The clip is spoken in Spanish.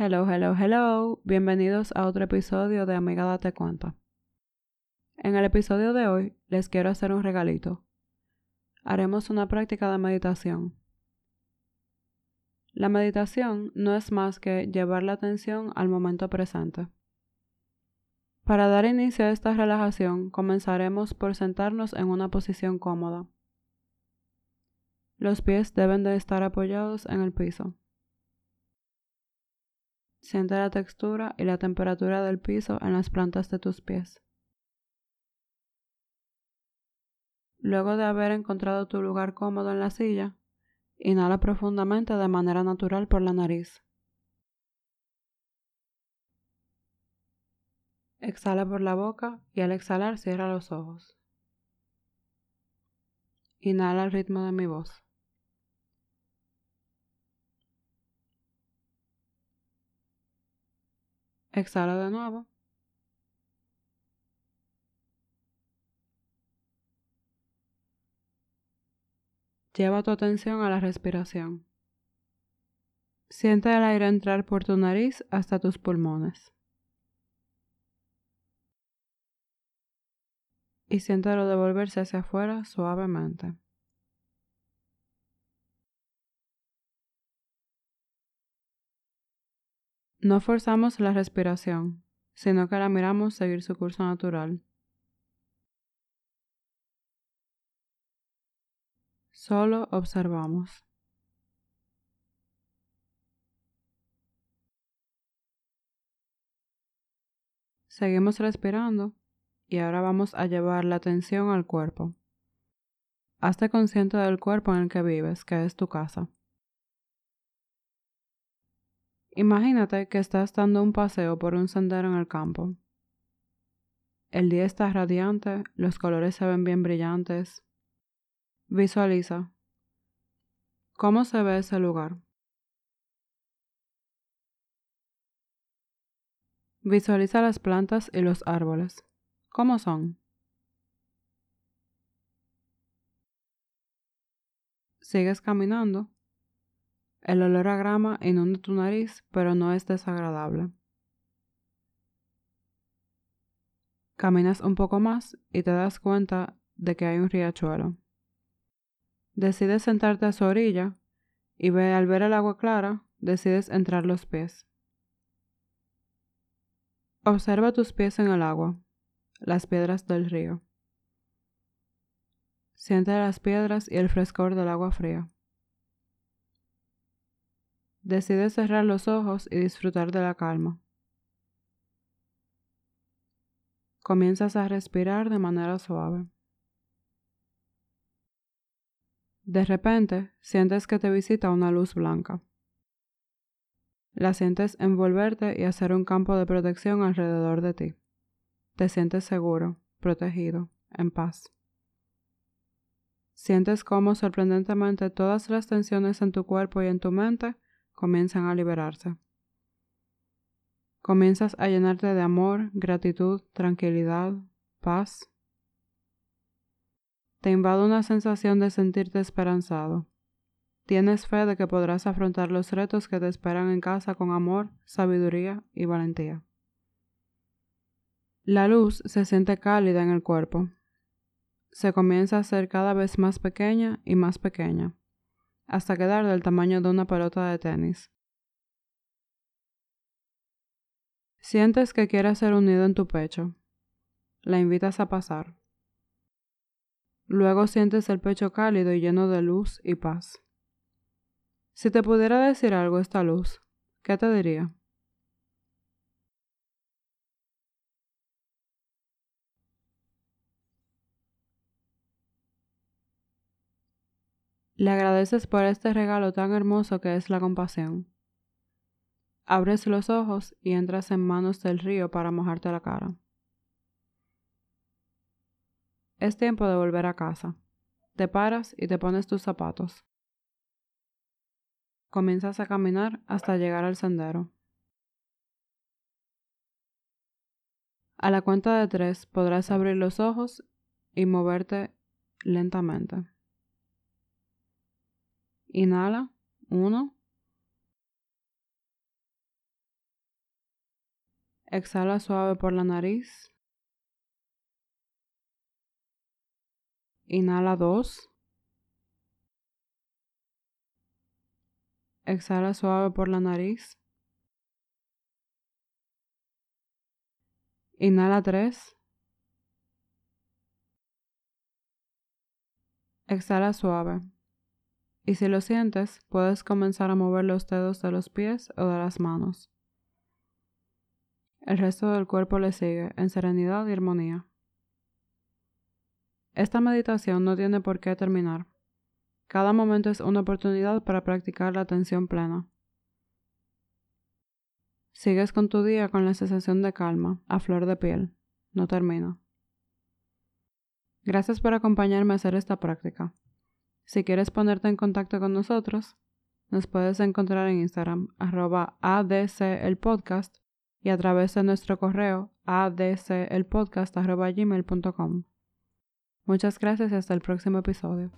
Hello, hello, hello. Bienvenidos a otro episodio de Amiga Date Cuenta. En el episodio de hoy les quiero hacer un regalito. Haremos una práctica de meditación. La meditación no es más que llevar la atención al momento presente. Para dar inicio a esta relajación, comenzaremos por sentarnos en una posición cómoda. Los pies deben de estar apoyados en el piso. Siente la textura y la temperatura del piso en las plantas de tus pies. Luego de haber encontrado tu lugar cómodo en la silla, inhala profundamente de manera natural por la nariz. Exhala por la boca y al exhalar cierra los ojos. Inhala al ritmo de mi voz. Exhala de nuevo. Lleva tu atención a la respiración. Siente el aire entrar por tu nariz hasta tus pulmones. Y siéntelo devolverse hacia afuera suavemente. No forzamos la respiración, sino que la miramos seguir su curso natural. Solo observamos. Seguimos respirando y ahora vamos a llevar la atención al cuerpo. Hazte consciente del cuerpo en el que vives, que es tu casa. Imagínate que estás dando un paseo por un sendero en el campo. El día está radiante, los colores se ven bien brillantes. Visualiza. ¿Cómo se ve ese lugar? Visualiza las plantas y los árboles. ¿Cómo son? Sigues caminando el olor a grama inunda tu nariz, pero no es desagradable. Caminas un poco más y te das cuenta de que hay un riachuelo. Decides sentarte a su orilla y al ver el agua clara, decides entrar los pies. Observa tus pies en el agua, las piedras del río. Siente las piedras y el frescor del agua fría. Decide cerrar los ojos y disfrutar de la calma. Comienzas a respirar de manera suave. De repente, sientes que te visita una luz blanca. La sientes envolverte y hacer un campo de protección alrededor de ti. Te sientes seguro, protegido, en paz. Sientes cómo sorprendentemente todas las tensiones en tu cuerpo y en tu mente comienzan a liberarse. Comienzas a llenarte de amor, gratitud, tranquilidad, paz. Te invade una sensación de sentirte esperanzado. Tienes fe de que podrás afrontar los retos que te esperan en casa con amor, sabiduría y valentía. La luz se siente cálida en el cuerpo. Se comienza a ser cada vez más pequeña y más pequeña hasta quedar del tamaño de una pelota de tenis. Sientes que quiere hacer un nido en tu pecho. La invitas a pasar. Luego sientes el pecho cálido y lleno de luz y paz. Si te pudiera decir algo esta luz, ¿qué te diría? Le agradeces por este regalo tan hermoso que es la compasión. Abres los ojos y entras en manos del río para mojarte la cara. Es tiempo de volver a casa. Te paras y te pones tus zapatos. Comienzas a caminar hasta llegar al sendero. A la cuenta de tres podrás abrir los ojos y moverte lentamente. Inhala. Uno. Exhala suave por la nariz. Inhala 2. Exhala suave por la nariz. Inhala 3. Exhala suave. Y si lo sientes, puedes comenzar a mover los dedos de los pies o de las manos. El resto del cuerpo le sigue en serenidad y armonía. Esta meditación no tiene por qué terminar. Cada momento es una oportunidad para practicar la atención plena. Sigues con tu día con la sensación de calma, a flor de piel. No termina. Gracias por acompañarme a hacer esta práctica. Si quieres ponerte en contacto con nosotros, nos puedes encontrar en Instagram arroba ADC el podcast y a través de nuestro correo adcelpodcast.gmail.com. Muchas gracias y hasta el próximo episodio.